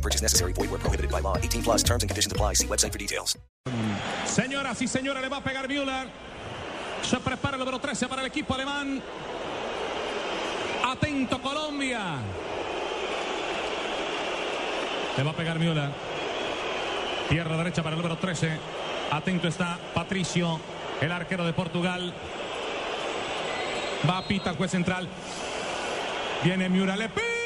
Purchase necessary. Void where prohibited by law. 18 plus terms and conditions apply. See website for details. Señoras y señores, le va a pegar Müller. Se prepara el número 13 para el equipo alemán. Atento Colombia. Le va a pegar Müller. Tierra derecha para el número 13. Atento está Patricio, el arquero de Portugal. Va a pita el juez central. Viene Müller, le pega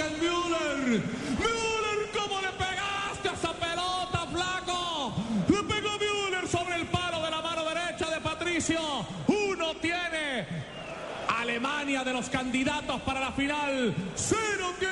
Duncan Müller. Müller, ¿cómo le pegaste a esa pelota, flaco? Le pegó Müller sobre el palo de la mano derecha de Patricio. Uno tiene Alemania de los candidatos para la final. Cero tiene